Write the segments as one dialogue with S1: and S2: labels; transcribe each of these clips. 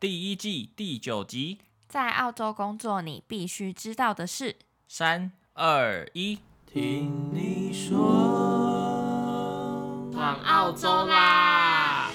S1: 第一季第九集，
S2: 在澳洲工作你必须知道的事。
S1: 三二一，
S3: 听你说，
S2: 往澳洲啦！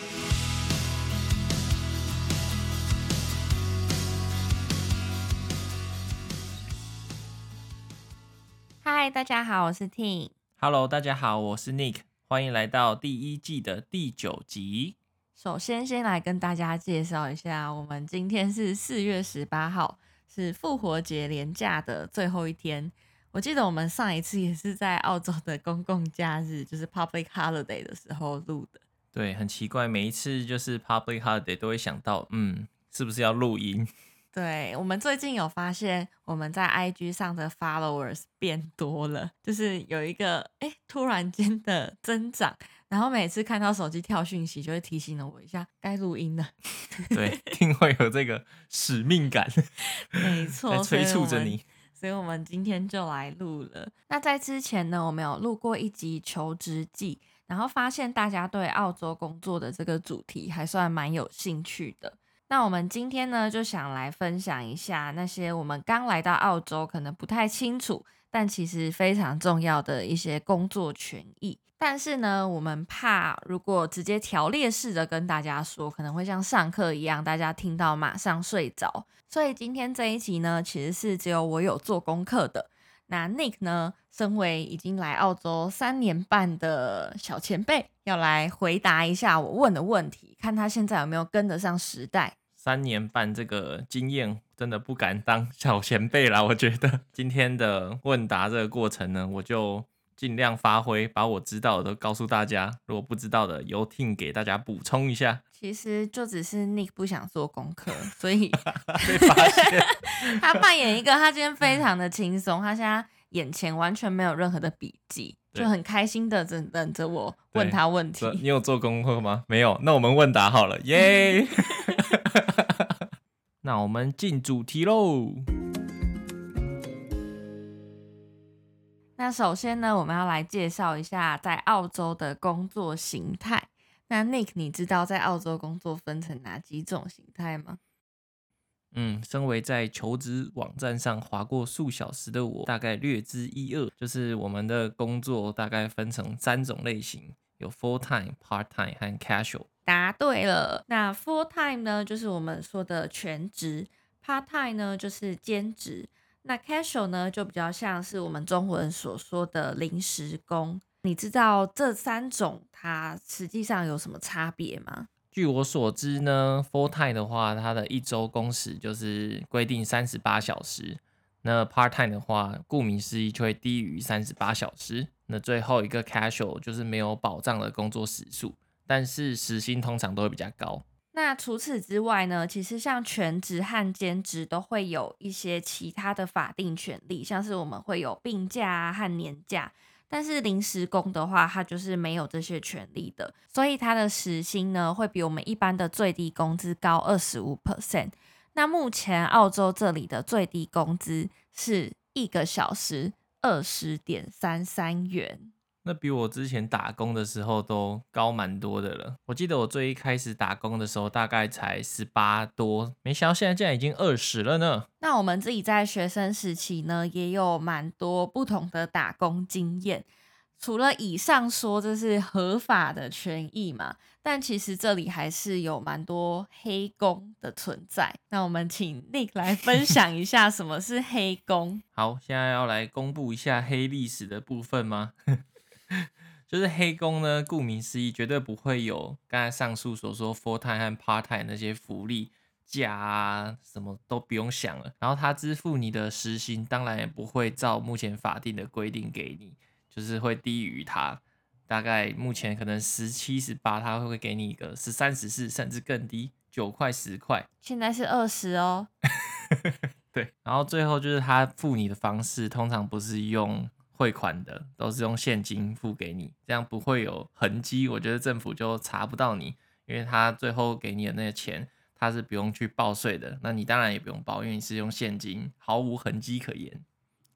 S2: 嗨，大家好，我是 Ting。
S1: Hello，大家好，我是 Nick。欢迎来到第一季的第九集。
S2: 首先，先来跟大家介绍一下，我们今天是四月十八号，是复活节连假的最后一天。我记得我们上一次也是在澳洲的公共假日，就是 Public Holiday 的时候录的。
S1: 对，很奇怪，每一次就是 Public Holiday 都会想到，嗯，是不是要录音？
S2: 对，我们最近有发现，我们在 IG 上的 followers 变多了，就是有一个哎突然间的增长，然后每次看到手机跳讯息，就会提醒了我一下该录音了。
S1: 对，一定会有这个使命感，
S2: 没错，
S1: 催促着你
S2: 所。所以我们今天就来录了。那在之前呢，我们有录过一集求职记，然后发现大家对澳洲工作的这个主题还算蛮有兴趣的。那我们今天呢，就想来分享一下那些我们刚来到澳洲可能不太清楚，但其实非常重要的一些工作权益。但是呢，我们怕如果直接条列式的跟大家说，可能会像上课一样，大家听到马上睡着。所以今天这一集呢，其实是只有我有做功课的。那 Nick 呢，身为已经来澳洲三年半的小前辈，要来回答一下我问的问题，看他现在有没有跟得上时代。
S1: 三年半这个经验，真的不敢当 小前辈啦。我觉得今天的问答这个过程呢，我就尽量发挥，把我知道的都告诉大家。如果不知道的，由 Ting 给大家补充一下。
S2: 其实就只是 Nick 不想做功课，所以。他扮演一个，他今天非常的轻松，他现在眼前完全没有任何的笔记，就很开心的等等着我问他问题。
S1: 你有做功课吗？没有，那我们问答好了，耶! 那我们进主题喽。
S2: 那首先呢，我们要来介绍一下在澳洲的工作形态。那 Nick，你知道在澳洲工作分成哪几种形态吗？
S1: 嗯，身为在求职网站上滑过数小时的我，大概略知一二。就是我们的工作大概分成三种类型，有 full time、part time 和 casual。
S2: 答对了。那 full time 呢，就是我们说的全职；part time 呢，就是兼职。那 casual 呢，就比较像是我们中文所说的临时工。你知道这三种它实际上有什么差别吗？
S1: 据我所知呢，full time 的话，它的一周工时就是规定三十八小时。那 part time 的话，顾名思义就会低于三十八小时。那最后一个 casual 就是没有保障的工作时数。但是时薪通常都会比较高。
S2: 那除此之外呢？其实像全职和兼职都会有一些其他的法定权利，像是我们会有病假啊和年假。但是临时工的话，他就是没有这些权利的，所以他的时薪呢会比我们一般的最低工资高二十五 percent。那目前澳洲这里的最低工资是一个小时二十点三三元。
S1: 那比我之前打工的时候都高蛮多的了。我记得我最一开始打工的时候大概才十八多，没想到现在竟然已经二十了呢。
S2: 那我们自己在学生时期呢，也有蛮多不同的打工经验。除了以上说这是合法的权益嘛，但其实这里还是有蛮多黑工的存在。那我们请 Nick 来分 享一下什么是黑工。
S1: 好，现在要来公布一下黑历史的部分吗？就是黑工呢，顾名思义，绝对不会有刚才上述所说 full time 和 part time 那些福利假啊，什么都不用想了。然后他支付你的时薪，当然也不会照目前法定的规定给你，就是会低于他。大概目前可能十七、十八，他会给你一个十三、十四，甚至更低，九块、十块。
S2: 现在是二十哦。
S1: 对，然后最后就是他付你的方式，通常不是用。汇款的都是用现金付给你，这样不会有痕迹。我觉得政府就查不到你，因为他最后给你的那个钱，他是不用去报税的。那你当然也不用报，因为你是用现金，毫无痕迹可言。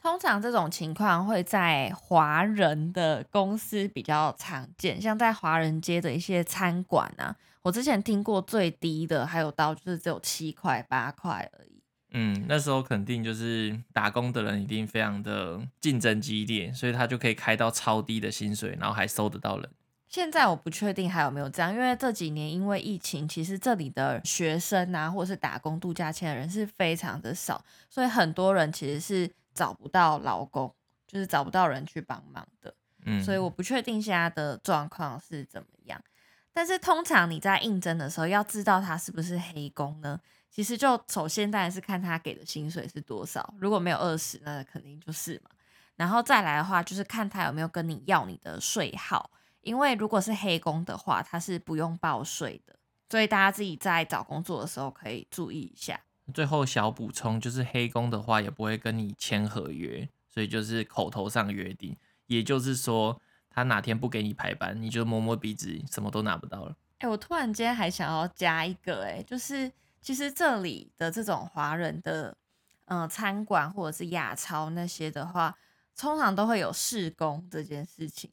S2: 通常这种情况会在华人的公司比较常见，像在华人街的一些餐馆啊，我之前听过最低的，还有到就是只有七块八块而已。
S1: 嗯，那时候肯定就是打工的人一定非常的竞争激烈，所以他就可以开到超低的薪水，然后还收得到人。
S2: 现在我不确定还有没有这样，因为这几年因为疫情，其实这里的学生啊，或者是打工度假签的人是非常的少，所以很多人其实是找不到劳工，就是找不到人去帮忙的。嗯，所以我不确定现在的状况是怎么样。但是通常你在应征的时候，要知道他是不是黑工呢？其实就首先当然是看他给的薪水是多少，如果没有二十，那肯定就是嘛。然后再来的话，就是看他有没有跟你要你的税号。因为如果是黑工的话，他是不用报税的，所以大家自己在找工作的时候可以注意一下。
S1: 最后小补充就是，黑工的话也不会跟你签合约，所以就是口头上约定，也就是说他哪天不给你排班，你就摸摸鼻子，什么都拿不到了。
S2: 哎、欸，我突然间还想要加一个、欸，哎，就是其实这里的这种华人的，嗯、呃，餐馆或者是亚超那些的话，通常都会有试工这件事情。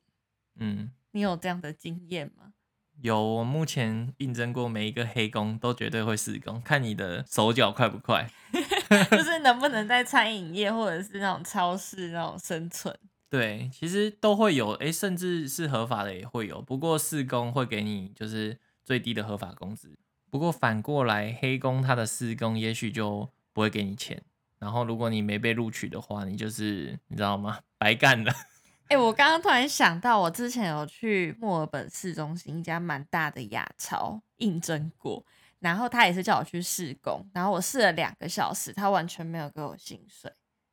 S2: 嗯。你有这样的经验吗？
S1: 有，我目前应征过每一个黑工都绝对会试工，看你的手脚快不快，
S2: 就是能不能在餐饮业或者是那种超市那种生存。
S1: 对，其实都会有，诶，甚至是合法的也会有。不过试工会给你就是最低的合法工资。不过反过来，黑工他的试工也许就不会给你钱。然后如果你没被录取的话，你就是你知道吗？白干了。
S2: 哎、欸，我刚刚突然想到，我之前有去墨尔本市中心一家蛮大的亚超应征过，然后他也是叫我去试工，然后我试了两个小时，他完全没有给我薪水。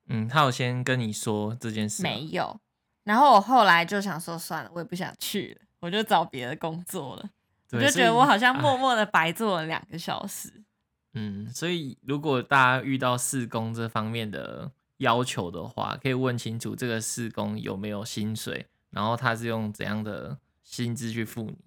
S1: 嗯，他有先跟你说这件事？
S2: 没有。然后我后来就想说，算了，我也不想去了，我就找别的工作了。我就觉得我好像默默的白做了两个小时。
S1: 嗯，所以如果大家遇到试工这方面的，要求的话，可以问清楚这个试工有没有薪水，然后他是用怎样的薪资去付你。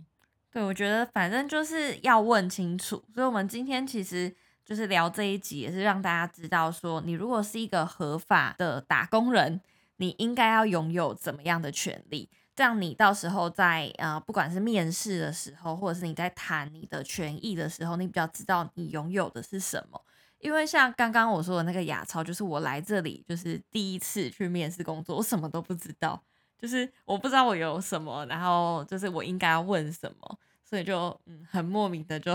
S2: 对，我觉得反正就是要问清楚。所以，我们今天其实就是聊这一集，也是让大家知道说，你如果是一个合法的打工人，你应该要拥有怎么样的权利，这样你到时候在呃，不管是面试的时候，或者是你在谈你的权益的时候，你比较知道你拥有的是什么。因为像刚刚我说的那个雅超，就是我来这里就是第一次去面试工作，我什么都不知道，就是我不知道我有什么，然后就是我应该要问什么，所以就嗯很莫名的就，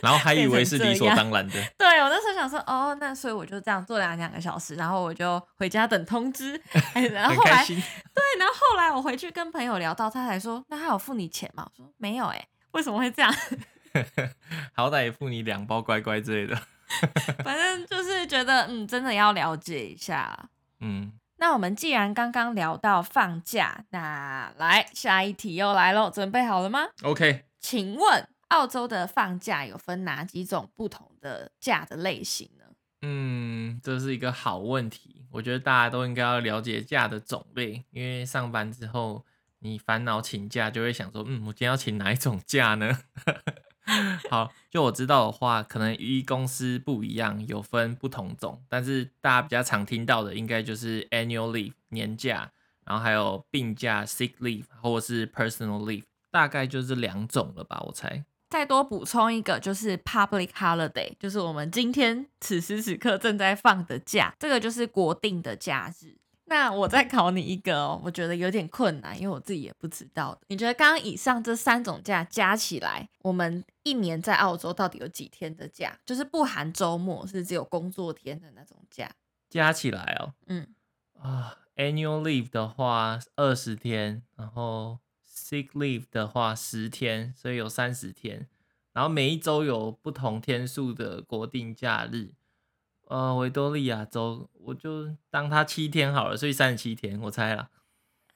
S1: 然后还以为是理所当然的。
S2: 对，我那时候想说哦，那所以我就这样做两两个小时，然后我就回家等通知。然后后来对，然后后来我回去跟朋友聊到，他才说那他有付你钱吗？我说没有哎、欸，为什么会这样？
S1: 好歹也付你两包乖乖之类的。
S2: 反正就是觉得，嗯，真的要了解一下。嗯，那我们既然刚刚聊到放假，那来下一题又来喽，准备好了吗
S1: ？OK，
S2: 请问澳洲的放假有分哪几种不同的假的类型呢？
S1: 嗯，这是一个好问题。我觉得大家都应该要了解假的种类，因为上班之后你烦恼请假，就会想说，嗯，我今天要请哪一种假呢？好，就我知道的话，可能依公司不一样，有分不同种，但是大家比较常听到的，应该就是 annual leave 年假，然后还有病假 sick leave 或者是 personal leave，大概就是两种了吧，我猜。
S2: 再多补充一个，就是 public holiday，就是我们今天此时此刻正在放的假，这个就是国定的假日。那我再考你一个哦，我觉得有点困难，因为我自己也不知道的。你觉得刚刚以上这三种假加起来，我们一年在澳洲到底有几天的假？就是不含周末，是只有工作天的那种假。
S1: 加起来哦，嗯啊，annual leave 的话二十天，然后 sick leave 的话十天，所以有三十天。然后每一周有不同天数的国定假日。呃，维多利亚州，我就当它七天好了，所以三十七天，我猜了。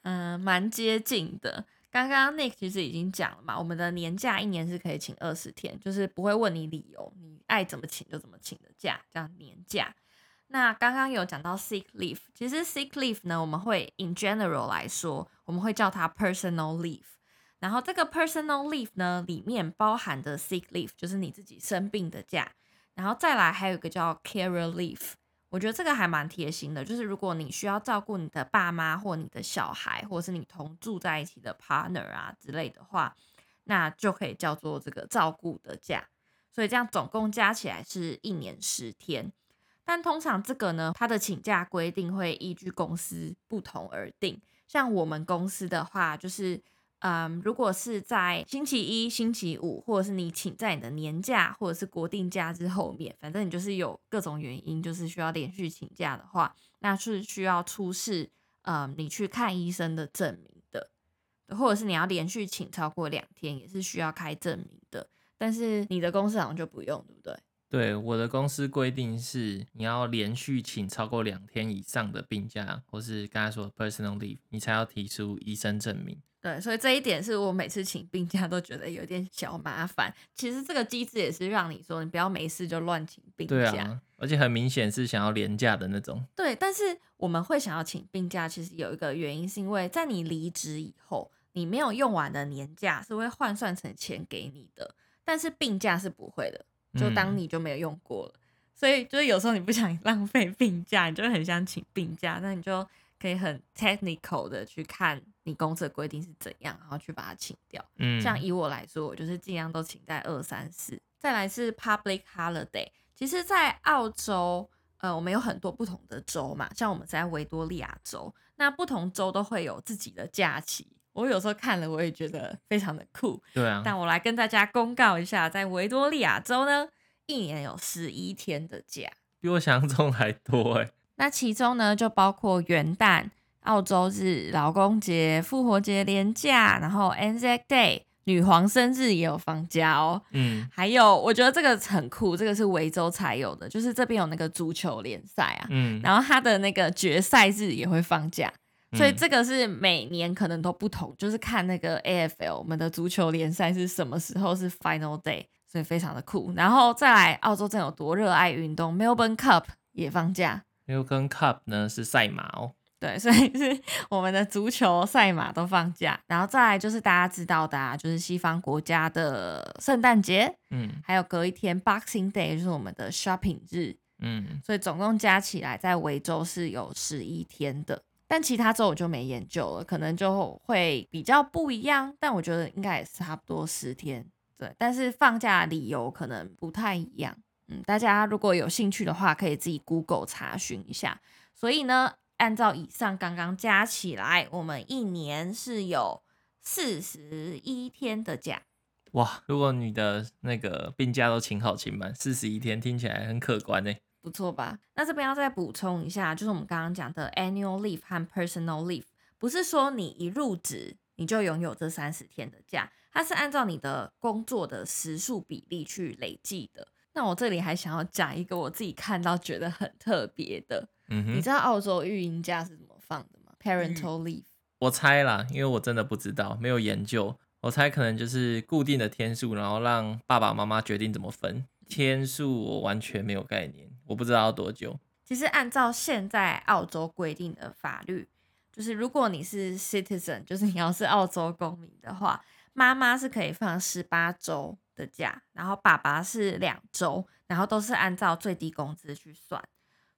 S2: 嗯，蛮接近的。刚刚 Nick 其实已经讲了嘛，我们的年假一年是可以请二十天，就是不会问你理由，你爱怎么请就怎么请的假，叫年假。那刚刚有讲到 sick leave，其实 sick leave 呢，我们会 in general 来说，我们会叫它 personal leave。然后这个 personal leave 呢，里面包含的 sick leave 就是你自己生病的假。然后再来还有一个叫 carer leave，我觉得这个还蛮贴心的，就是如果你需要照顾你的爸妈或你的小孩，或者是你同住在一起的 partner 啊之类的话，那就可以叫做这个照顾的假。所以这样总共加起来是一年十天。但通常这个呢，它的请假规定会依据公司不同而定。像我们公司的话，就是。嗯，如果是在星期一、星期五，或者是你请在你的年假或者是国定假日后面，反正你就是有各种原因，就是需要连续请假的话，那是需要出示嗯你去看医生的证明的，或者是你要连续请超过两天，也是需要开证明的。但是你的公司好像就不用，对不对？
S1: 对，我的公司规定是你要连续请超过两天以上的病假，或是刚才说的 personal leave，你才要提出医生证明。
S2: 对，所以这一点是我每次请病假都觉得有点小麻烦。其实这个机制也是让你说，你不要没事就乱请病假。
S1: 对啊，而且很明显是想要连假的那种。
S2: 对，但是我们会想要请病假，其实有一个原因，是因为在你离职以后，你没有用完的年假是会换算成钱给你的，但是病假是不会的，就当你就没有用过了。嗯、所以就是有时候你不想 浪费病假，你就很想请病假，那你就。可以很 technical 的去看你公司的规定是怎样，然后去把它请掉。嗯，像以我来说，我就是尽量都请在二三四。再来是 public holiday，其实，在澳洲，呃，我们有很多不同的州嘛，像我们在维多利亚州，那不同州都会有自己的假期。我有时候看了，我也觉得非常的酷。
S1: 对啊，
S2: 但我来跟大家公告一下，在维多利亚州呢，一年有十一天的假，
S1: 比我想象中还多哎。
S2: 那其中呢，就包括元旦、澳洲日、劳工节、复活节连假，然后 Anzac Day、女皇生日也有放假哦。嗯，还有我觉得这个很酷，这个是维州才有的，就是这边有那个足球联赛啊。嗯，然后它的那个决赛日也会放假，所以这个是每年可能都不同，就是看那个 AFL 我们的足球联赛是什么时候是 Final Day，所以非常的酷。然后再来，澳洲真有多热爱运动，Melbourne Cup 也放假。
S1: Melbourne Cup 呢是赛马哦，
S2: 对，所以是我们的足球赛马都放假，然后再来就是大家知道的啊，就是西方国家的圣诞节，嗯，还有隔一天 Boxing Day 就是我们的 Shopping 日，嗯，所以总共加起来在维州是有十一天的，但其他州我就没研究了，可能就会比较不一样，但我觉得应该也是差不多十天，对，但是放假理由可能不太一样。嗯，大家如果有兴趣的话，可以自己 Google 查询一下。所以呢，按照以上刚刚加起来，我们一年是有四十一天的假。
S1: 哇，如果你的那个病假都请好请满，四十一天听起来很可观呢。
S2: 不错吧？那这边要再补充一下，就是我们刚刚讲的 annual leave 和 personal leave，不是说你一入职你就拥有这三十天的假，它是按照你的工作的时数比例去累计的。那我这里还想要讲一个我自己看到觉得很特别的，嗯哼，你知道澳洲育婴假是怎么放的吗？Parental leave，
S1: 我猜啦，因为我真的不知道，没有研究，我猜可能就是固定的天数，然后让爸爸妈妈决定怎么分。天数我完全没有概念，我不知道要多久。
S2: 其实按照现在澳洲规定的法律，就是如果你是 citizen，就是你要是澳洲公民的话，妈妈是可以放十八周。的假，然后爸爸是两周，然后都是按照最低工资去算，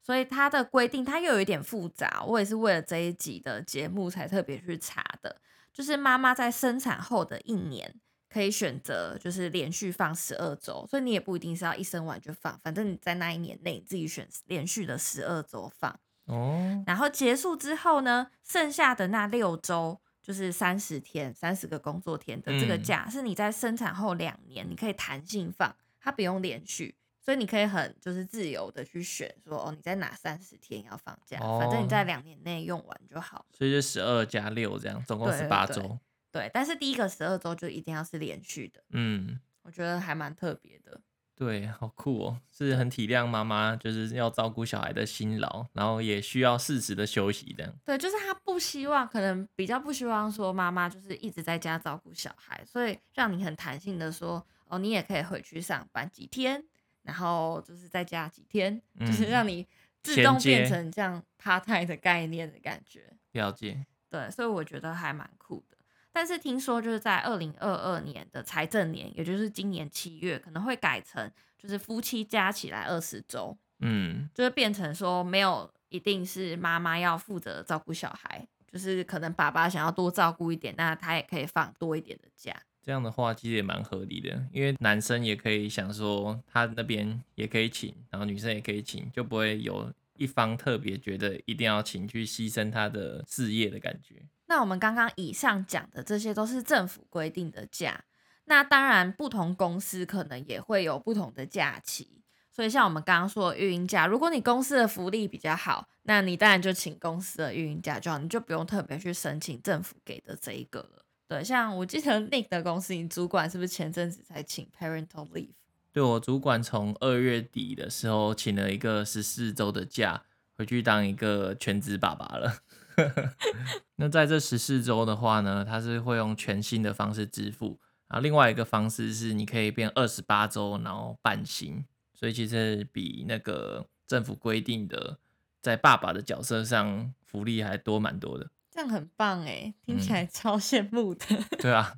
S2: 所以他的规定他又有一点复杂。我也是为了这一集的节目才特别去查的，就是妈妈在生产后的一年可以选择就是连续放十二周，所以你也不一定是要一生完就放，反正你在那一年内你自己选连续的十二周放哦。然后结束之后呢，剩下的那六周。就是三十天，三十个工作天的这个假，嗯、是你在生产后两年你可以弹性放，它不用连续，所以你可以很就是自由的去选说哦，你在哪三十天要放假，哦、反正你在两年内用完就好。
S1: 所以就十二加六这样，总共十八周。
S2: 对，但是第一个十二周就一定要是连续的。嗯，我觉得还蛮特别的。
S1: 对，好酷哦，是很体谅妈妈，就是要照顾小孩的辛劳，然后也需要适时的休息，这样。
S2: 对，就是他不希望，可能比较不希望说妈妈就是一直在家照顾小孩，所以让你很弹性的说，哦，你也可以回去上班几天，然后就是在家几天，嗯、就是让你自动变成这样 part time 的概念的感觉。
S1: 了解。
S2: 对，所以我觉得还蛮酷的。但是听说就是在二零二二年的财政年，也就是今年七月，可能会改成就是夫妻加起来二十周，嗯，就是变成说没有一定是妈妈要负责照顾小孩，就是可能爸爸想要多照顾一点，那他也可以放多一点的假。
S1: 这样的话其实也蛮合理的，因为男生也可以想说他那边也可以请，然后女生也可以请，就不会有一方特别觉得一定要请去牺牲他的事业的感觉。
S2: 那我们刚刚以上讲的这些都是政府规定的假，那当然不同公司可能也会有不同的假期。所以像我们刚刚说的育婴假，如果你公司的福利比较好，那你当然就请公司的育婴假就好，你就不用特别去申请政府给的这一个了。对，像我记得 Nick 的公司，你主管是不是前阵子才请 parental leave？
S1: 对，我主管从二月底的时候请了一个十四周的假，回去当一个全职爸爸了。那在这十四周的话呢，它是会用全新的方式支付，然后另外一个方式是你可以变二十八周，然后半薪。所以其实比那个政府规定的在爸爸的角色上福利还多蛮多的，
S2: 这样很棒哎，听起来超羡慕的。
S1: 嗯、对啊，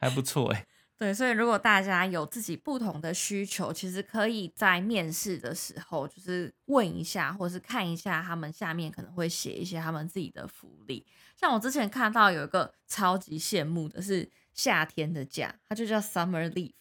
S1: 还不错哎。
S2: 对，所以如果大家有自己不同的需求，其实可以在面试的时候就是问一下，或是看一下他们下面可能会写一些他们自己的福利。像我之前看到有一个超级羡慕的是夏天的假，它就叫 summer leave。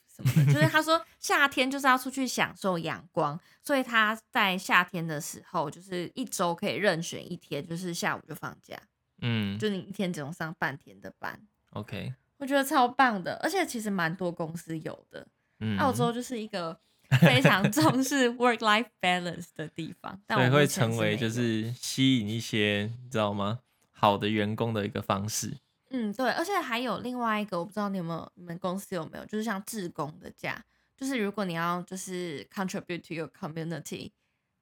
S2: 就是他说 夏天就是要出去享受阳光，所以他在夏天的时候就是一周可以任选一天，就是下午就放假。嗯，就你一天只用上半天的班。
S1: OK，
S2: 我觉得超棒的，而且其实蛮多公司有的。嗯，澳洲就是一个非常重视 work-life balance 的地方，
S1: 所以会成为就是吸引一些你知道吗？好的员工的一个方式。
S2: 嗯，对，而且还有另外一个，我不知道你有没有，你们公司有没有，就是像志工的假，就是如果你要就是 contribute to your community，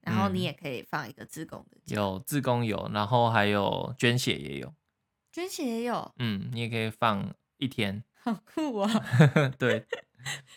S2: 然后你也可以放一个志工的假。
S1: 嗯，有志工有，然后还有捐血也有，
S2: 捐血也有，
S1: 嗯，你也可以放一天，
S2: 好酷啊！
S1: 对，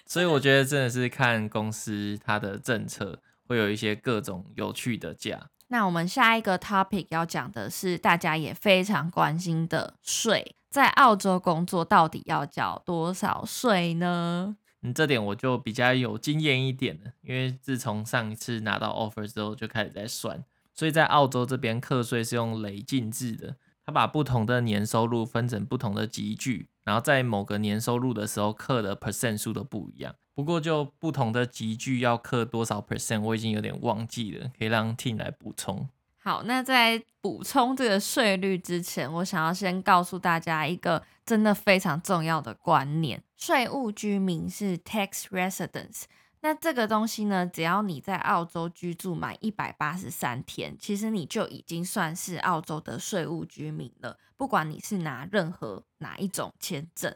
S1: 所以我觉得真的是看公司它的政策，会有一些各种有趣的假。
S2: 那我们下一个 topic 要讲的是大家也非常关心的税。在澳洲工作到底要缴多少税呢？
S1: 嗯，这点我就比较有经验一点了，因为自从上一次拿到 offer 之后就开始在算，所以在澳洲这边课税是用累进制的，他把不同的年收入分成不同的级距，然后在某个年收入的时候刻的 percent 数都不一样。不过就不同的级距要刻多少 percent，我已经有点忘记了，可以让 Ting 来补充。
S2: 好，那在补充这个税率之前，我想要先告诉大家一个真的非常重要的观念：税务居民是 tax residence。那这个东西呢，只要你在澳洲居住满一百八十三天，其实你就已经算是澳洲的税务居民了。不管你是拿任何哪一种签证，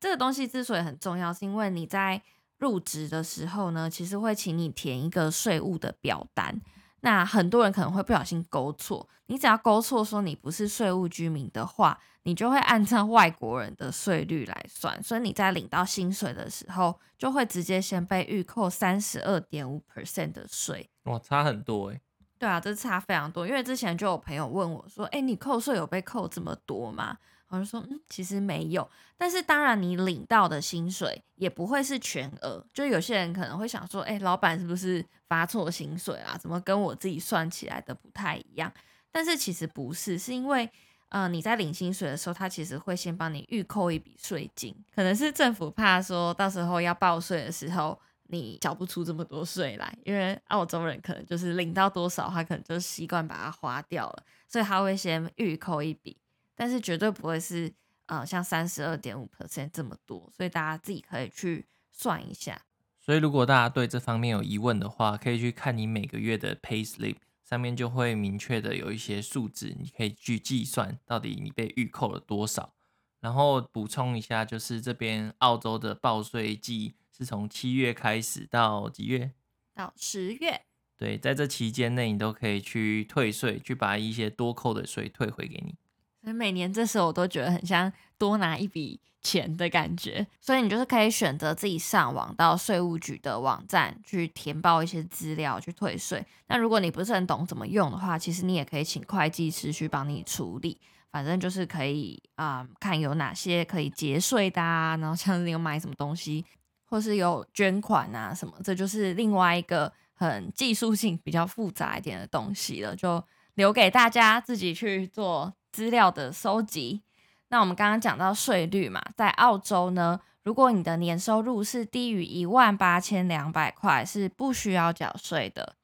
S2: 这个东西之所以很重要，是因为你在入职的时候呢，其实会请你填一个税务的表单。那很多人可能会不小心勾错，你只要勾错说你不是税务居民的话，你就会按照外国人的税率来算，所以你在领到薪水的时候，就会直接先被预扣三十二点五 percent 的税。
S1: 哇，差很多诶。
S2: 对啊，这差非常多，因为之前就有朋友问我说，诶，你扣税有被扣这么多吗？我就说，嗯，其实没有，但是当然你领到的薪水也不会是全额，就有些人可能会想说，哎，老板是不是发错薪水啊？怎么跟我自己算起来的不太一样？但是其实不是，是因为，呃，你在领薪水的时候，他其实会先帮你预扣一笔税金，可能是政府怕说到时候要报税的时候，你缴不出这么多税来，因为澳洲人可能就是领到多少，他可能就习惯把它花掉了，所以他会先预扣一笔。但是绝对不会是呃像三十二点五 percent 这么多，所以大家自己可以去算一下。
S1: 所以如果大家对这方面有疑问的话，可以去看你每个月的 payslip 上面就会明确的有一些数字，你可以去计算到底你被预扣了多少。然后补充一下，就是这边澳洲的报税季是从七月开始到几月？
S2: 到十月。
S1: 对，在这期间内你都可以去退税，去把一些多扣的税退回给你。
S2: 所以每年这时候我都觉得很像多拿一笔钱的感觉，所以你就是可以选择自己上网到税务局的网站去填报一些资料去退税。那如果你不是很懂怎么用的话，其实你也可以请会计师去帮你处理。反正就是可以啊、看有哪些可以节税的啊，然后像你有买什么东西，或是有捐款啊什么，这就是另外一个很技术性比较复杂一点的东西了，就留给大家自己去做资料的收集，那我们刚刚讲到税率嘛，在澳洲呢，如果你的年收入是低于一万八千两百块，是不需要缴税的。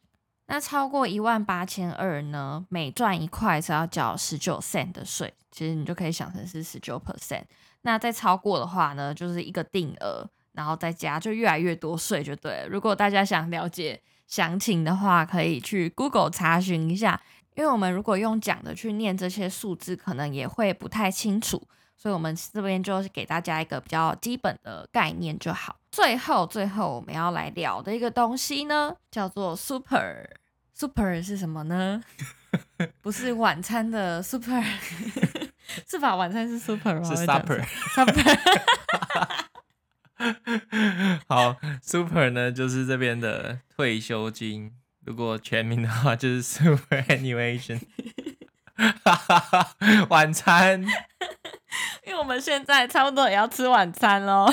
S2: 那超过一万八千二呢，每赚一块是要缴十九 cent 的税。其实你就可以想成是十九 percent。那再超过的话呢，就是一个定额，然后再加，就越来越多税就对了。如果大家想了解详情的话，可以去 Google 查询一下。因为我们如果用讲的去念这些数字，可能也会不太清楚，所以我们这边就是给大家一个比较基本的概念就好。最后，最后我们要来聊的一个东西呢，叫做 Super。Super 是什么呢？不是晚餐的 Super，是吧？晚餐是 Super 吗？
S1: 是 Supper。
S2: Supper。
S1: 好，Super 呢，就是这边的退休金。如果全名的话，就是 superannuation。晚餐，
S2: 因为我们现在差不多也要吃晚餐喽。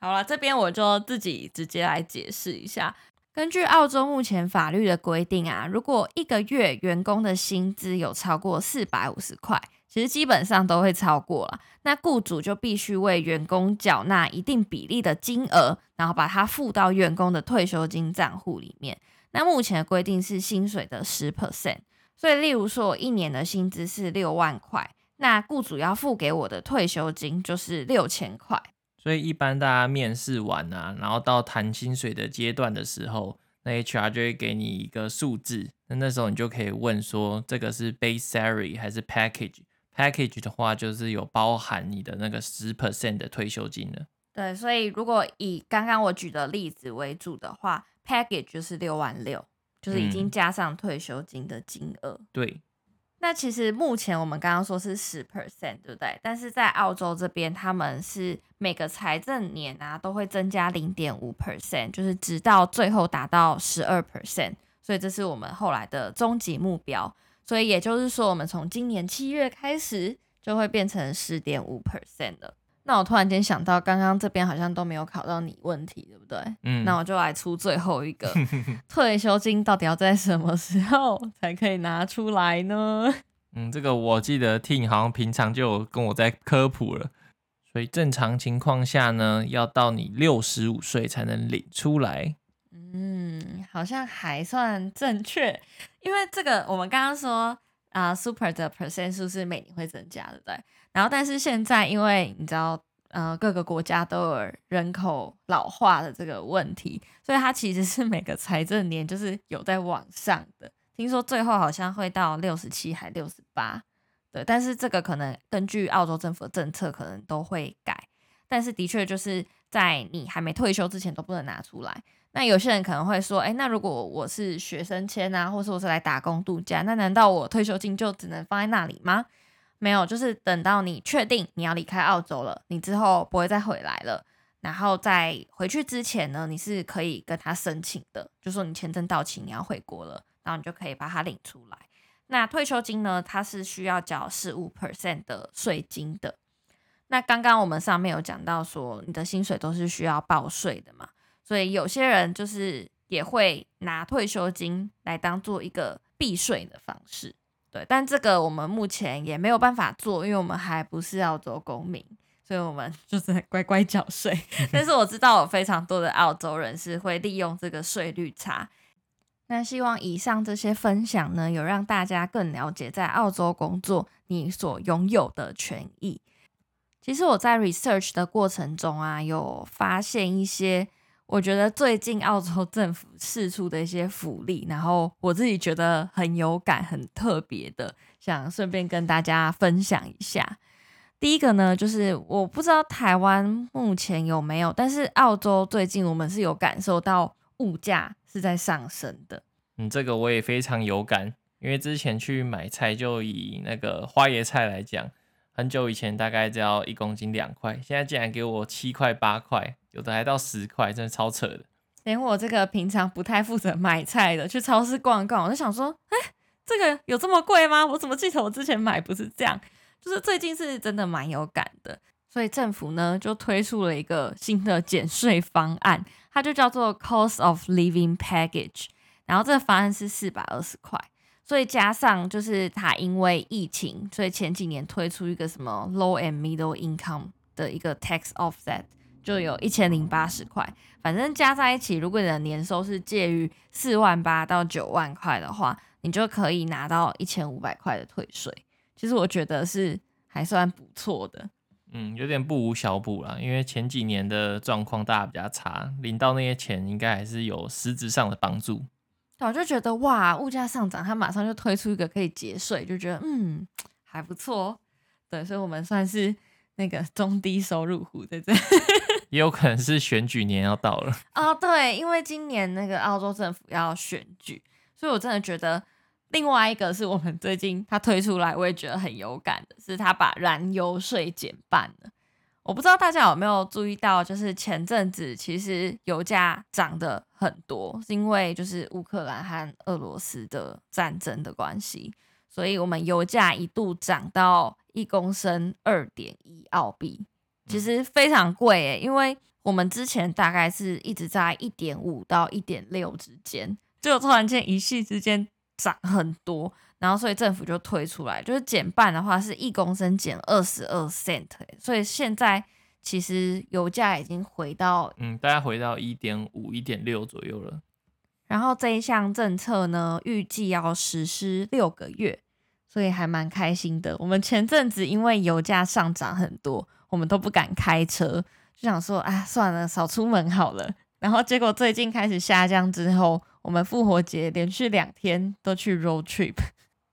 S2: 好了，这边我就自己直接来解释一下。根据澳洲目前法律的规定啊，如果一个月员工的薪资有超过四百五十块，其实基本上都会超过了，那雇主就必须为员工缴纳一定比例的金额，然后把它付到员工的退休金账户里面。那目前的规定是薪水的十 percent，所以例如说我一年的薪资是六万块，那雇主要付给我的退休金就是六千块。
S1: 所以一般大家面试完啊，然后到谈薪水的阶段的时候，那 HR 就会给你一个数字，那那时候你就可以问说，这个是 base salary 还是 package？Package 的话就是有包含你的那个十 percent 的退休金了。
S2: 对，所以如果以刚刚我举的例子为主的话。Package 就是六万六，就是已经加上退休金的金额。
S1: 嗯。对，
S2: 那其实目前我们刚刚说是十 percent，对不对？但是在澳洲这边，他们是每个财政年啊都会增加零点五 percent，就是直到最后达到十二 percent。所以这是我们后来的终极目标。所以也就是说，我们从今年七月开始就会变成十点五 percent 了。那我突然间想到，刚刚这边好像都没有考到你问题，对不对？嗯，那我就来出最后一个，退休金到底要在什么时候才可以拿出来呢？
S1: 嗯，这个我记得 Ting 好像平常就有跟我在科普了，所以正常情况下呢，要到你六十五岁才能领出来。
S2: 嗯，好像还算正确，因为这个我们刚刚说啊，呃，Super 的 percent 数是每年会增加的，对不对？然后，但是现在，因为你知道，呃，各个国家都有人口老化的这个问题，所以它其实是每个财政年就是有在往上的。听说最后好像会到六十七还六十八，对。但是这个可能根据澳洲政府的政策，可能都会改。但是的确就是在你还没退休之前都不能拿出来。那有些人可能会说，哎，那如果我是学生签啊，或是我是来打工度假，那难道我退休金就只能放在那里吗？没有，就是等到你确定你要离开澳洲了，你之后不会再回来了，然后在回去之前呢，你是可以跟他申请的，就说你签证到期你要回国了，然后你就可以把它领出来。那退休金呢，它是需要缴十五 percent 的税金的。那刚刚我们上面有讲到说，你的薪水都是需要报税的嘛，所以有些人就是也会拿退休金来当做一个避税的方式。对，但这个我们目前也没有办法做，因为我们还不是澳洲公民，所以我们 就是乖乖缴税。但是我知道有非常多的澳洲人是会利用这个税率差。那希望以上这些分享呢，有让大家更了解在澳洲工作你所拥有的权益。其实我在 research 的过程中啊，有发现一些。我觉得最近澳洲政府释出的一些福利，然后我自己觉得很有感、很特别的，想顺便跟大家分享一下。第一个呢，就是我不知道台湾目前有没有，但是澳洲最近我们是有感受到物价是在上升的。
S1: 嗯，这个我也非常有感，因为之前去买菜，就以那个花椰菜来讲。很久以前大概只要一公斤两块，现在竟然给我七块八块，有的还到十块，真的超扯的。
S2: 连我这个平常不太负责买菜的，去超市逛逛，我就想说，哎、这个有这么贵吗？我怎么记得我之前买不是这样？就是最近是真的蛮有感的，所以政府呢就推出了一个新的减税方案，它就叫做 Cost of Living Package，然后这个方案是四百二十块。所以加上就是他因为疫情，所以前几年推出一个什么 low and middle income 的一个 tax offset，就有一千零八十块。反正加在一起，如果你的年收是介于四万八到九万块的话，你就可以拿到一千五百块的退税。其实我觉得是还算不错的。
S1: 嗯，有点不无小补啦，因为前几年的状况大家比较差，领到那些钱应该还是有实质上的帮助。
S2: 我就觉得哇，物价上涨，他马上就推出一个可以节税，就觉得嗯还不错。对，所以我们算是那个中低收入户在这。
S1: 也有可能是选举年要到了
S2: 啊、哦，对，因为今年那个澳洲政府要选举，所以我真的觉得另外一个是我们最近他推出来，我也觉得很有感的，是他把燃油税减半了。我不知道大家有没有注意到，就是前阵子其实油价涨得很多，是因为就是乌克兰和俄罗斯的战争的关系，所以我们油价一度涨到一公升二点一澳币，其实非常贵诶，因为我们之前大概是一直在一点五到一点六之间，就突然间一夕之间涨很多。然后，所以政府就推出来，就是减半的话，是一公升减二十二 cent，所以现在其实油价已经回到，
S1: 嗯，大概回到一点五、一点六左右了。
S2: 然后这一项政策呢，预计要实施六个月，所以还蛮开心的。我们前阵子因为油价上涨很多，我们都不敢开车，就想说，啊，算了，少出门好了。然后结果最近开始下降之后，我们复活节连续两天都去 road trip。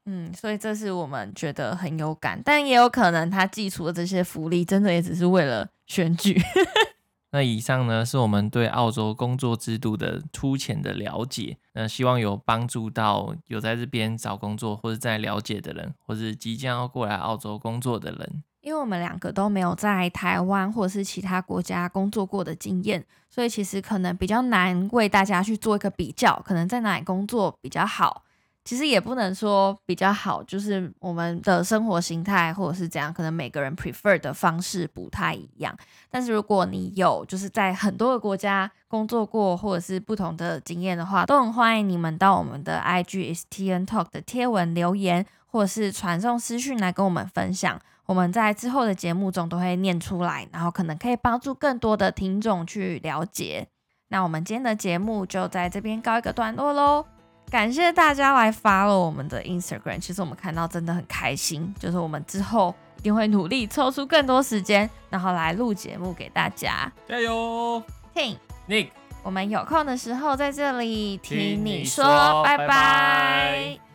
S2: 嗯，所以这是我们觉得很有感，但也有可能他寄出的这些福利，真的也只是为了选举。
S1: 那以上呢，是我们对澳洲工作制度的粗浅的了解，那希望有帮助到有在这边找工作或者在了解的人，或是即将要过来澳洲工作的人。
S2: 因为我们两个都没有在台湾或者是其他国家工作过的经验，所以其实可能比较难为大家去做一个比较，可能在哪里工作比较好。其实也不能说比较好，就是我们的生活形态或者是怎样，可能每个人 prefer 的方式不太一样。但是如果你有就是在很多个国家工作过，或者是不同的经验的话，都很欢迎你们到我们的 IG STN Talk 的贴文留言，或者是传送私讯来跟我们分享。我们在之后的节目中都会念出来，然后可能可以帮助更多的听众去了解。那我们今天的节目就在这边告一个段落喽。感谢大家来 follow 我们的 Instagram，其实我们看到真的很开心，就是我们之后一定会努力抽出更多时间，然后来录节目给大家。
S1: 加油
S2: ，Ting
S1: Nick，
S2: 我们有空的时候在这里听你说。拜拜。